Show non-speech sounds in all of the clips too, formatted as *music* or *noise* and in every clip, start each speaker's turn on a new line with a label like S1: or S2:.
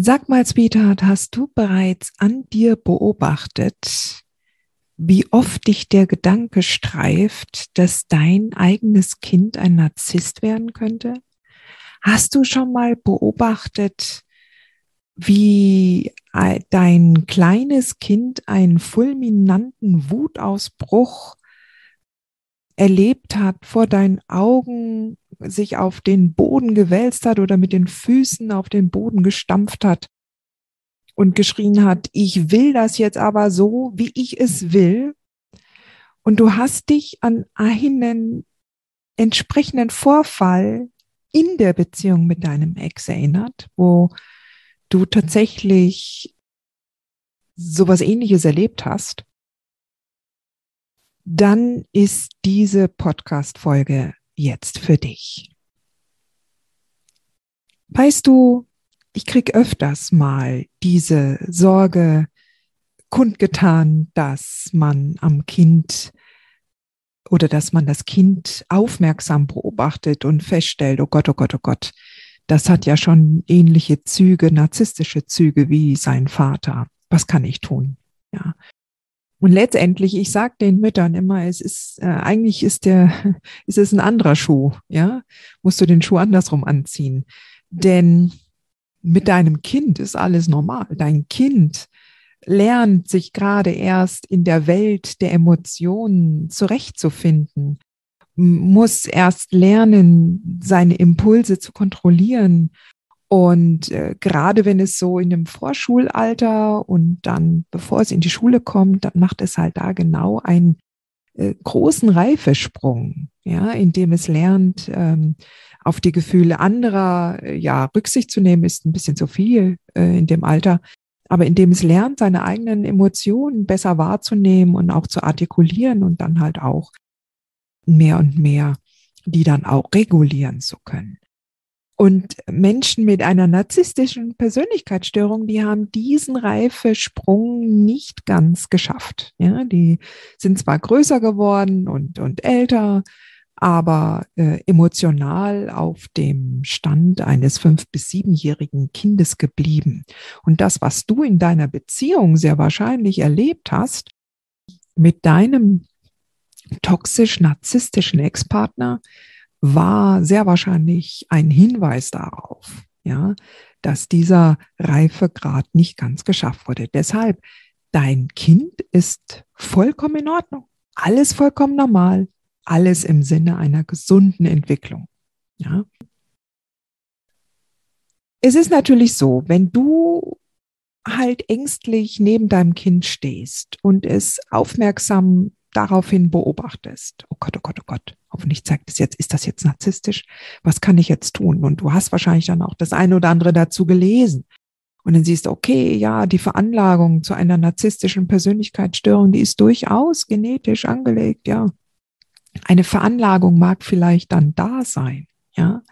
S1: Sag mal, Sweetheart, hast du bereits an dir beobachtet, wie oft dich der Gedanke streift, dass dein eigenes Kind ein Narzisst werden könnte? Hast du schon mal beobachtet, wie dein kleines Kind einen fulminanten Wutausbruch erlebt hat vor deinen Augen sich auf den Boden gewälzt hat oder mit den Füßen auf den Boden gestampft hat und geschrien hat, ich will das jetzt aber so, wie ich es will. Und du hast dich an einen entsprechenden Vorfall in der Beziehung mit deinem Ex erinnert, wo du tatsächlich sowas ähnliches erlebt hast, dann ist diese Podcast-Folge jetzt für dich. Weißt du, ich krieg öfters mal diese Sorge kundgetan, dass man am Kind oder dass man das Kind aufmerksam beobachtet und feststellt, oh Gott, oh Gott, oh Gott, das hat ja schon ähnliche Züge, narzisstische Züge wie sein Vater. Was kann ich tun? Ja. Und letztendlich, ich sage den Müttern immer, es ist äh, eigentlich ist der, *laughs* ist es ein anderer Schuh, ja? Musst du den Schuh andersrum anziehen, denn mit deinem Kind ist alles normal. Dein Kind lernt sich gerade erst in der Welt der Emotionen zurechtzufinden, muss erst lernen, seine Impulse zu kontrollieren und äh, gerade wenn es so in dem Vorschulalter und dann, bevor es in die Schule kommt, dann macht es halt da genau einen äh, großen Reifesprung, ja, indem es lernt, ähm, auf die Gefühle anderer, äh, ja, Rücksicht zu nehmen, ist ein bisschen zu viel äh, in dem Alter, aber indem es lernt, seine eigenen Emotionen besser wahrzunehmen und auch zu artikulieren und dann halt auch mehr und mehr die dann auch regulieren zu können. Und Menschen mit einer narzisstischen Persönlichkeitsstörung, die haben diesen Reifesprung nicht ganz geschafft. Ja, die sind zwar größer geworden und, und älter, aber äh, emotional auf dem Stand eines fünf- bis siebenjährigen Kindes geblieben. Und das, was du in deiner Beziehung sehr wahrscheinlich erlebt hast, mit deinem toxisch-narzisstischen Ex-Partner, war sehr wahrscheinlich ein Hinweis darauf, ja, dass dieser Reifegrad nicht ganz geschafft wurde. Deshalb, dein Kind ist vollkommen in Ordnung. Alles vollkommen normal. Alles im Sinne einer gesunden Entwicklung. Ja. Es ist natürlich so, wenn du halt ängstlich neben deinem Kind stehst und es aufmerksam daraufhin beobachtest, oh Gott, oh Gott, oh Gott, hoffentlich zeigt es jetzt, ist das jetzt narzisstisch? Was kann ich jetzt tun? Und du hast wahrscheinlich dann auch das eine oder andere dazu gelesen. Und dann siehst du, okay, ja, die Veranlagung zu einer narzisstischen Persönlichkeitsstörung, die ist durchaus genetisch angelegt, ja. Eine Veranlagung mag vielleicht dann da sein, ja.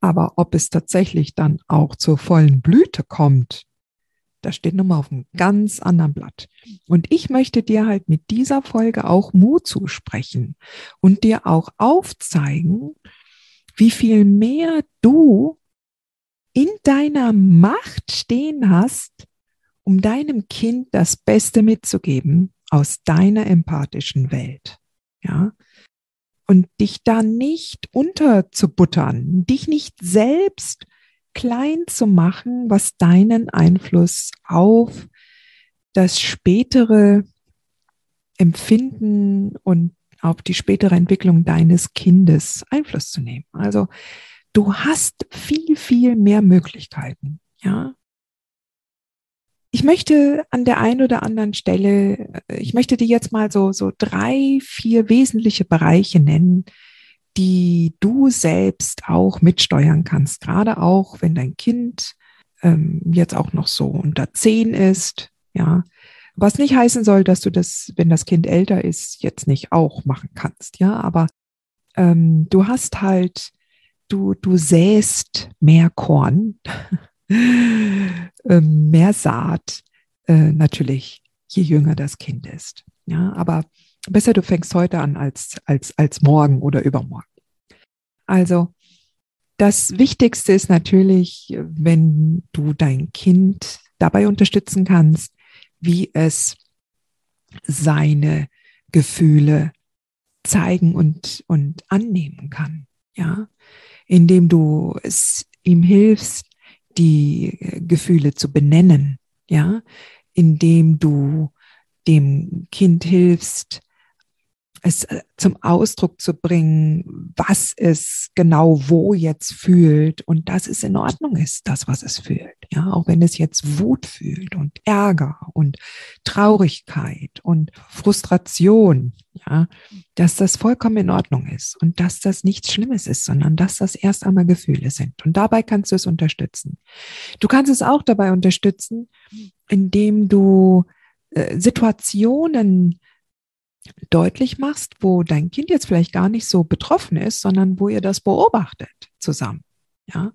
S1: Aber ob es tatsächlich dann auch zur vollen Blüte kommt, das steht nochmal auf einem ganz anderen Blatt. Und ich möchte dir halt mit dieser Folge auch Mut zusprechen und dir auch aufzeigen, wie viel mehr du in deiner Macht stehen hast, um deinem Kind das Beste mitzugeben aus deiner empathischen Welt. Ja. Und dich da nicht unterzubuttern, dich nicht selbst klein zu machen, was deinen Einfluss auf das spätere Empfinden und auf die spätere Entwicklung deines Kindes Einfluss zu nehmen. Also du hast viel, viel mehr Möglichkeiten. Ja. Ich möchte an der einen oder anderen Stelle, äh, ich möchte dir jetzt mal so, so drei, vier wesentliche Bereiche nennen, die du selbst auch mitsteuern kannst. Gerade auch, wenn dein Kind ähm, jetzt auch noch so unter zehn ist, ja. Was nicht heißen soll, dass du das, wenn das Kind älter ist, jetzt nicht auch machen kannst, ja. Aber ähm, du hast halt, du, du säst mehr Korn, *laughs* ähm, mehr Saat, äh, natürlich, je jünger das Kind ist. Ja, aber besser du fängst heute an als, als, als morgen oder übermorgen. Also, das Wichtigste ist natürlich, wenn du dein Kind dabei unterstützen kannst, wie es seine Gefühle zeigen und, und annehmen kann. Ja, indem du es ihm hilfst, die Gefühle zu benennen. Ja, indem du dem Kind hilfst, es äh, zum Ausdruck zu bringen, was es genau wo jetzt fühlt und dass es in Ordnung ist, das, was es fühlt. Ja, auch wenn es jetzt Wut fühlt und Ärger und Traurigkeit und Frustration, ja, dass das vollkommen in Ordnung ist und dass das nichts Schlimmes ist, sondern dass das erst einmal Gefühle sind. Und dabei kannst du es unterstützen. Du kannst es auch dabei unterstützen, indem du äh, Situationen deutlich machst, wo dein Kind jetzt vielleicht gar nicht so betroffen ist, sondern wo ihr das beobachtet zusammen. Ja,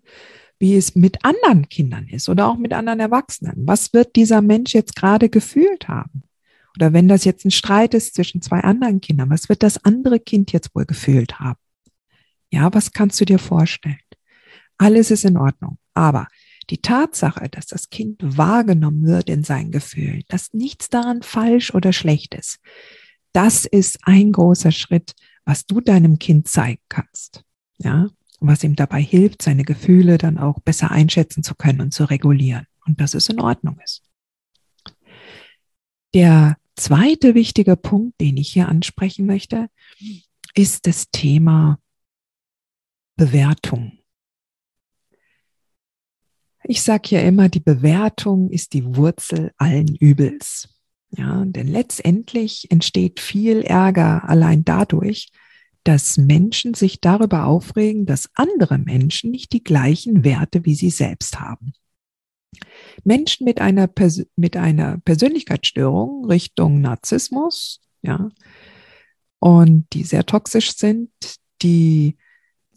S1: wie es mit anderen Kindern ist oder auch mit anderen Erwachsenen. Was wird dieser Mensch jetzt gerade gefühlt haben? Oder wenn das jetzt ein Streit ist zwischen zwei anderen Kindern, was wird das andere Kind jetzt wohl gefühlt haben? Ja, was kannst du dir vorstellen? Alles ist in Ordnung. Aber die Tatsache, dass das Kind wahrgenommen wird in seinen Gefühlen, dass nichts daran falsch oder schlecht ist, das ist ein großer Schritt, was du deinem Kind zeigen kannst. Ja, was ihm dabei hilft, seine Gefühle dann auch besser einschätzen zu können und zu regulieren. Und dass es in Ordnung ist. Der zweite wichtige Punkt, den ich hier ansprechen möchte, ist das Thema Bewertung. Ich sage ja immer, die Bewertung ist die Wurzel allen Übels. Ja, denn letztendlich entsteht viel Ärger allein dadurch, dass Menschen sich darüber aufregen, dass andere Menschen nicht die gleichen Werte wie sie selbst haben. Menschen mit einer, Pers mit einer Persönlichkeitsstörung Richtung Narzissmus, ja, und die sehr toxisch sind, die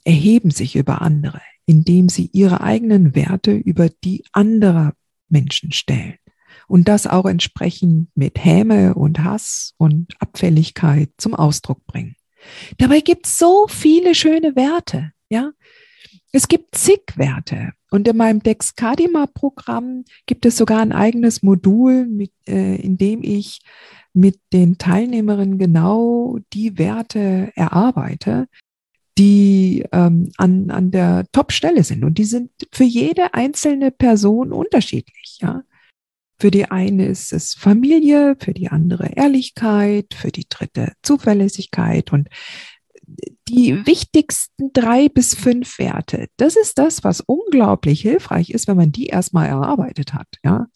S1: erheben sich über andere, indem sie ihre eigenen Werte über die anderer Menschen stellen und das auch entsprechend mit Häme und Hass und Abfälligkeit zum Ausdruck bringen. Dabei gibt es so viele schöne Werte, ja. Es gibt zig Werte. Und in meinem Dexcadima-Programm gibt es sogar ein eigenes Modul, mit, äh, in dem ich mit den Teilnehmerinnen genau die Werte erarbeite, die ähm, an, an der Top-Stelle sind. Und die sind für jede einzelne Person unterschiedlich. Ja? Für die eine ist es Familie, für die andere Ehrlichkeit, für die dritte Zuverlässigkeit und die wichtigsten drei bis fünf Werte. Das ist das, was unglaublich hilfreich ist, wenn man die erstmal erarbeitet hat, ja.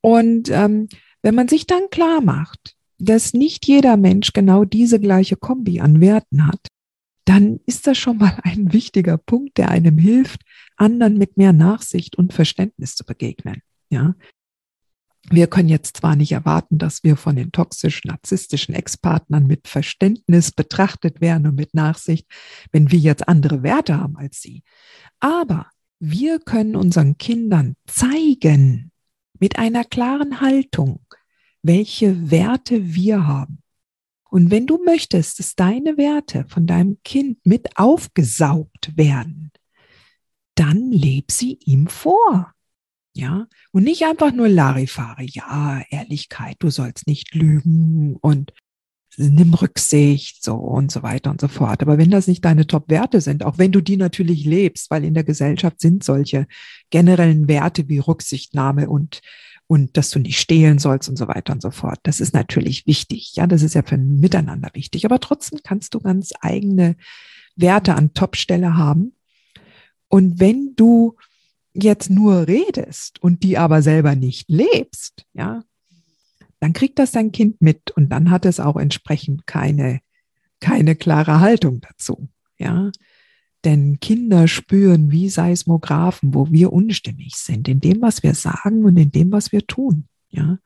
S1: Und ähm, wenn man sich dann klar macht, dass nicht jeder Mensch genau diese gleiche Kombi an Werten hat, dann ist das schon mal ein wichtiger Punkt, der einem hilft, anderen mit mehr Nachsicht und Verständnis zu begegnen. Ja, wir können jetzt zwar nicht erwarten, dass wir von den toxisch-narzisstischen Ex-Partnern mit Verständnis betrachtet werden und mit Nachsicht, wenn wir jetzt andere Werte haben als sie. Aber wir können unseren Kindern zeigen, mit einer klaren Haltung, welche Werte wir haben. Und wenn du möchtest, dass deine Werte von deinem Kind mit aufgesaugt werden, dann leb sie ihm vor. Ja, und nicht einfach nur Larifari. Ja, Ehrlichkeit, du sollst nicht lügen und nimm Rücksicht, so und so weiter und so fort. Aber wenn das nicht deine Top-Werte sind, auch wenn du die natürlich lebst, weil in der Gesellschaft sind solche generellen Werte wie Rücksichtnahme und und dass du nicht stehlen sollst und so weiter und so fort. Das ist natürlich wichtig. Ja, das ist ja für ein Miteinander wichtig. Aber trotzdem kannst du ganz eigene Werte an Top-Stelle haben. Und wenn du jetzt nur redest und die aber selber nicht lebst, ja, dann kriegt das dein Kind mit und dann hat es auch entsprechend keine, keine klare Haltung dazu, ja. Denn Kinder spüren wie Seismographen, wo wir unstimmig sind, in dem, was wir sagen und in dem, was wir tun, ja.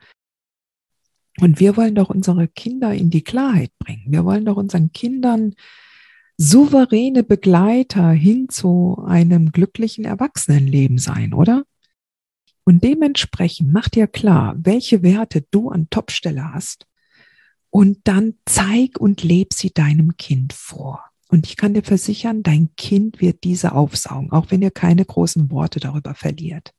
S1: Und wir wollen doch unsere Kinder in die Klarheit bringen. Wir wollen doch unseren Kindern souveräne Begleiter hin zu einem glücklichen Erwachsenenleben sein, oder? Und dementsprechend mach dir klar, welche Werte du an Topstelle hast und dann zeig und leb sie deinem Kind vor. Und ich kann dir versichern, dein Kind wird diese aufsaugen, auch wenn ihr keine großen Worte darüber verliert.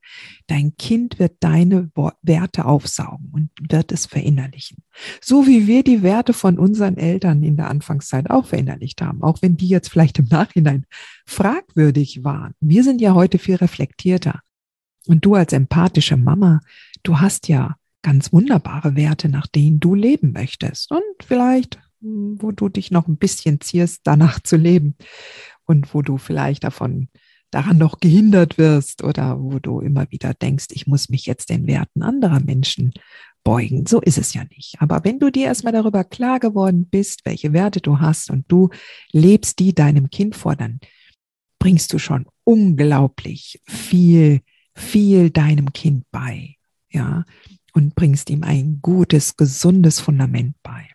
S1: Dein Kind wird deine Werte aufsaugen und wird es verinnerlichen. So wie wir die Werte von unseren Eltern in der Anfangszeit auch verinnerlicht haben, auch wenn die jetzt vielleicht im Nachhinein fragwürdig waren. Wir sind ja heute viel reflektierter. Und du als empathische Mama, du hast ja ganz wunderbare Werte, nach denen du leben möchtest. Und vielleicht wo du dich noch ein bisschen ziehst, danach zu leben und wo du vielleicht davon daran noch gehindert wirst oder wo du immer wieder denkst, ich muss mich jetzt den Werten anderer Menschen beugen. So ist es ja nicht. Aber wenn du dir erstmal darüber klar geworden bist, welche Werte du hast und du lebst die deinem Kind vor, dann bringst du schon unglaublich viel, viel deinem Kind bei. Ja, und bringst ihm ein gutes, gesundes Fundament bei.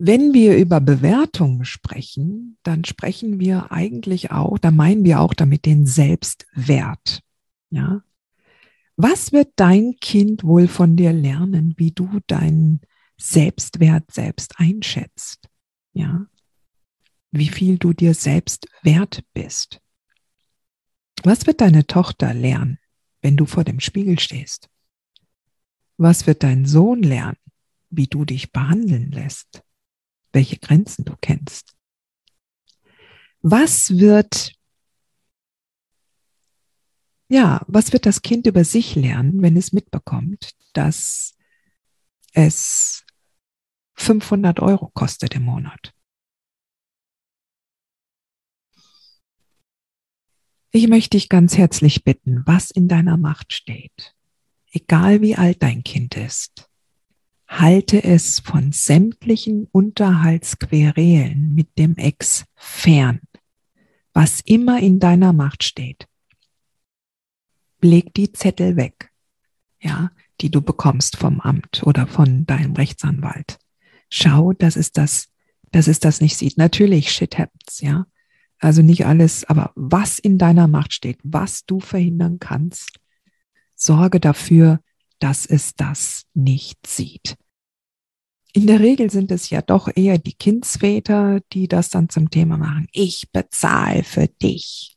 S1: Wenn wir über Bewertungen sprechen, dann sprechen wir eigentlich auch, da meinen wir auch damit den Selbstwert. Ja? Was wird dein Kind wohl von dir lernen, wie du deinen Selbstwert selbst einschätzt? Ja? Wie viel du dir selbst wert bist? Was wird deine Tochter lernen, wenn du vor dem Spiegel stehst? Was wird dein Sohn lernen, wie du dich behandeln lässt? Welche Grenzen du kennst. Was wird, ja, was wird das Kind über sich lernen, wenn es mitbekommt, dass es 500 Euro kostet im Monat? Ich möchte dich ganz herzlich bitten, was in deiner Macht steht, egal wie alt dein Kind ist, halte es von sämtlichen Unterhaltsquerelen mit dem Ex fern, was immer in deiner Macht steht. Leg die Zettel weg, ja, die du bekommst vom Amt oder von deinem Rechtsanwalt. Schau, dass es das, dass es das nicht sieht. Natürlich, shit happens, ja. Also nicht alles, aber was in deiner Macht steht, was du verhindern kannst, sorge dafür, dass es das nicht sieht. In der Regel sind es ja doch eher die Kindsväter, die das dann zum Thema machen. Ich bezahle für dich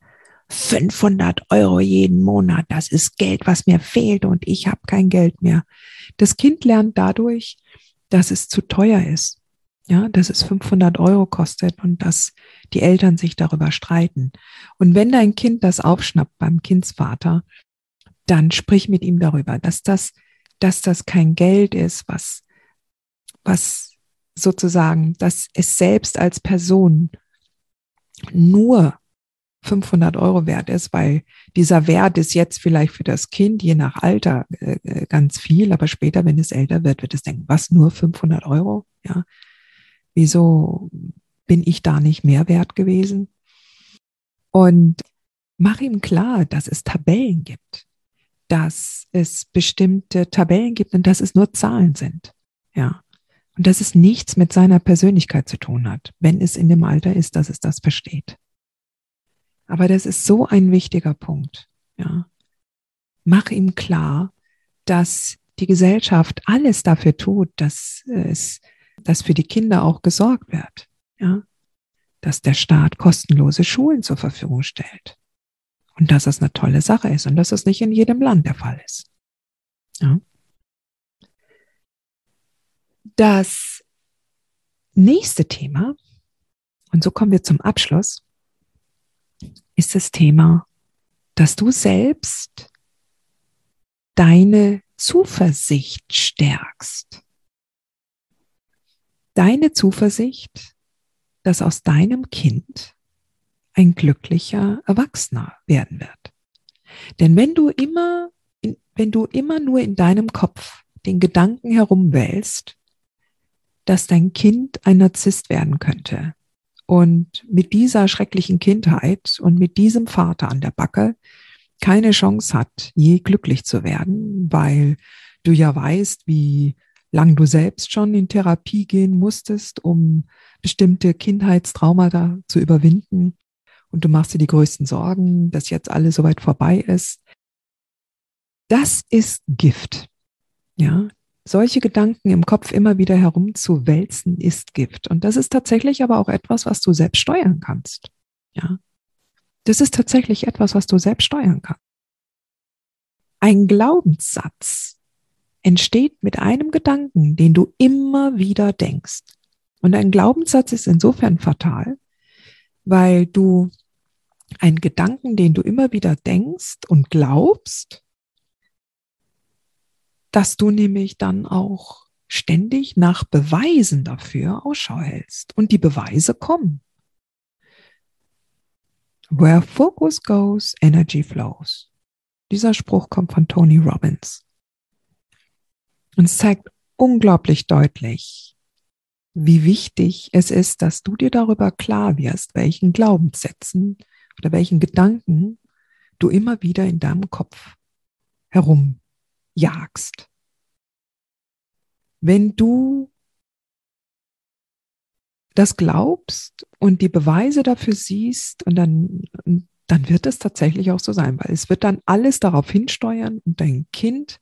S1: 500 Euro jeden Monat. Das ist Geld, was mir fehlt und ich habe kein Geld mehr. Das Kind lernt dadurch, dass es zu teuer ist. Ja, dass es 500 Euro kostet und dass die Eltern sich darüber streiten. Und wenn dein Kind das aufschnappt beim Kindsvater, dann sprich mit ihm darüber, dass das, dass das kein Geld ist, was, was sozusagen, dass es selbst als Person nur 500 Euro wert ist, weil dieser Wert ist jetzt vielleicht für das Kind je nach Alter äh, äh ganz viel, aber später, wenn es älter wird, wird es denken, was nur 500 Euro? Ja, wieso bin ich da nicht mehr wert gewesen? Und mach ihm klar, dass es Tabellen gibt, dass es bestimmte Tabellen gibt und dass es nur Zahlen sind. Ja, und dass es nichts mit seiner Persönlichkeit zu tun hat, wenn es in dem Alter ist, dass es das versteht. Aber das ist so ein wichtiger Punkt. Ja. Mach ihm klar, dass die Gesellschaft alles dafür tut, dass es, dass für die Kinder auch gesorgt wird. Ja. Dass der Staat kostenlose Schulen zur Verfügung stellt. Und dass das eine tolle Sache ist und dass das nicht in jedem Land der Fall ist. Ja. Das nächste Thema, und so kommen wir zum Abschluss, ist das Thema, dass du selbst deine Zuversicht stärkst. Deine Zuversicht, dass aus deinem Kind ein glücklicher Erwachsener werden wird. Denn wenn du immer, wenn du immer nur in deinem Kopf den Gedanken herumwälzt, dass dein Kind ein Narzisst werden könnte und mit dieser schrecklichen Kindheit und mit diesem Vater an der Backe keine Chance hat, je glücklich zu werden, weil du ja weißt, wie lang du selbst schon in Therapie gehen musstest, um bestimmte Kindheitstraumata zu überwinden. Und du machst dir die größten Sorgen, dass jetzt alles soweit vorbei ist. Das ist Gift. Ja, solche Gedanken im Kopf immer wieder herumzuwälzen ist Gift. Und das ist tatsächlich aber auch etwas, was du selbst steuern kannst. Ja, das ist tatsächlich etwas, was du selbst steuern kannst. Ein Glaubenssatz entsteht mit einem Gedanken, den du immer wieder denkst. Und ein Glaubenssatz ist insofern fatal, weil du einen Gedanken, den du immer wieder denkst und glaubst, dass du nämlich dann auch ständig nach Beweisen dafür Ausschau hältst. Und die Beweise kommen. Where focus goes, energy flows. Dieser Spruch kommt von Tony Robbins. Und es zeigt unglaublich deutlich, wie wichtig es ist, dass du dir darüber klar wirst, welchen Glaubenssätzen oder welchen Gedanken du immer wieder in deinem Kopf herumjagst. Wenn du das glaubst und die Beweise dafür siehst und dann, dann wird es tatsächlich auch so sein, weil es wird dann alles darauf hinsteuern und dein Kind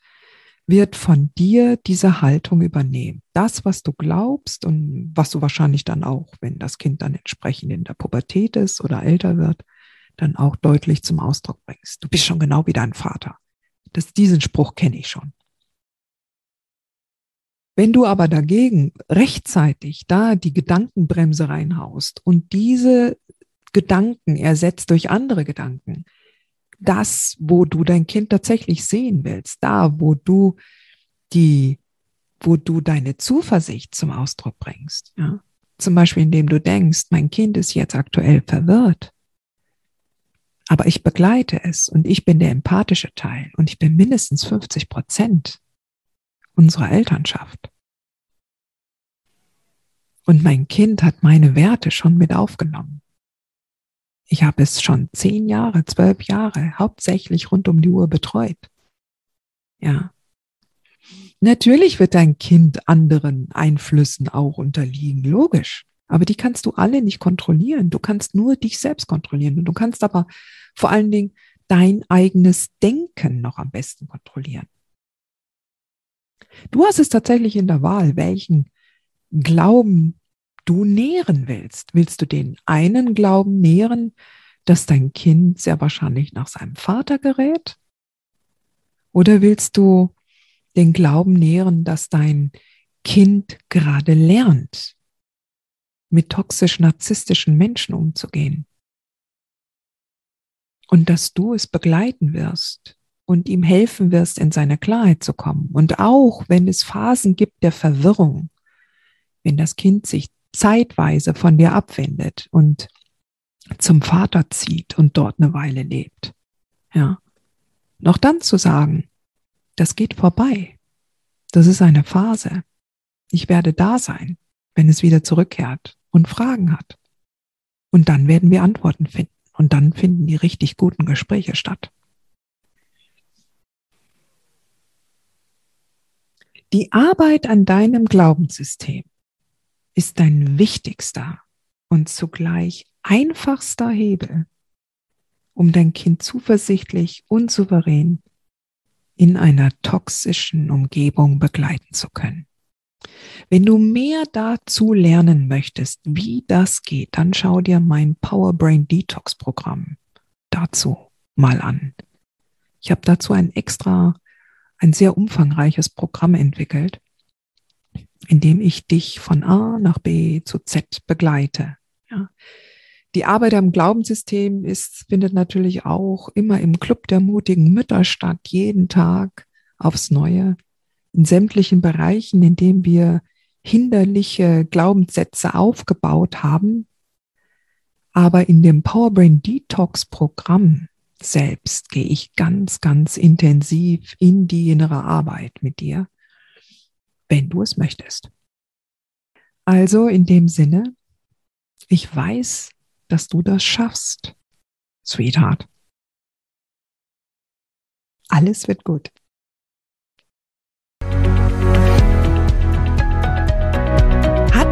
S1: wird von dir diese Haltung übernehmen. Das, was du glaubst und was du wahrscheinlich dann auch, wenn das Kind dann entsprechend in der Pubertät ist oder älter wird, dann auch deutlich zum Ausdruck bringst. Du bist schon genau wie dein Vater. Das, diesen Spruch kenne ich schon. Wenn du aber dagegen rechtzeitig da die Gedankenbremse reinhaust und diese Gedanken ersetzt durch andere Gedanken, das, wo du dein Kind tatsächlich sehen willst, da, wo du die, wo du deine Zuversicht zum Ausdruck bringst. Ja? Zum Beispiel, indem du denkst, mein Kind ist jetzt aktuell verwirrt, aber ich begleite es und ich bin der empathische Teil und ich bin mindestens 50 Prozent unserer Elternschaft. Und mein Kind hat meine Werte schon mit aufgenommen. Ich habe es schon zehn Jahre, zwölf Jahre hauptsächlich rund um die Uhr betreut. Ja. Natürlich wird dein Kind anderen Einflüssen auch unterliegen, logisch. Aber die kannst du alle nicht kontrollieren. Du kannst nur dich selbst kontrollieren. Und du kannst aber vor allen Dingen dein eigenes Denken noch am besten kontrollieren. Du hast es tatsächlich in der Wahl, welchen Glauben du nähren willst. Willst du den einen Glauben nähren, dass dein Kind sehr wahrscheinlich nach seinem Vater gerät? Oder willst du den Glauben nähren, dass dein Kind gerade lernt, mit toxisch-narzisstischen Menschen umzugehen? Und dass du es begleiten wirst und ihm helfen wirst, in seine Klarheit zu kommen. Und auch wenn es Phasen gibt der Verwirrung, wenn das Kind sich zeitweise von dir abwendet und zum Vater zieht und dort eine Weile lebt. Ja. Noch dann zu sagen, das geht vorbei. Das ist eine Phase. Ich werde da sein, wenn es wieder zurückkehrt und Fragen hat. Und dann werden wir Antworten finden. Und dann finden die richtig guten Gespräche statt. Die Arbeit an deinem Glaubenssystem ist dein wichtigster und zugleich einfachster Hebel, um dein Kind zuversichtlich und souverän in einer toxischen Umgebung begleiten zu können. Wenn du mehr dazu lernen möchtest, wie das geht, dann schau dir mein Power Brain Detox Programm dazu mal an. Ich habe dazu ein extra, ein sehr umfangreiches Programm entwickelt, indem ich dich von A nach B zu Z begleite. Ja. Die Arbeit am Glaubenssystem ist, findet natürlich auch immer im Club der mutigen Mütter statt, jeden Tag aufs Neue, in sämtlichen Bereichen, in denen wir hinderliche Glaubenssätze aufgebaut haben, Aber in dem Powerbrain Detox Programm selbst gehe ich ganz, ganz intensiv in die innere Arbeit mit dir, wenn du es möchtest. Also in dem Sinne, ich weiß, dass du das schaffst, Sweetheart. Alles wird gut.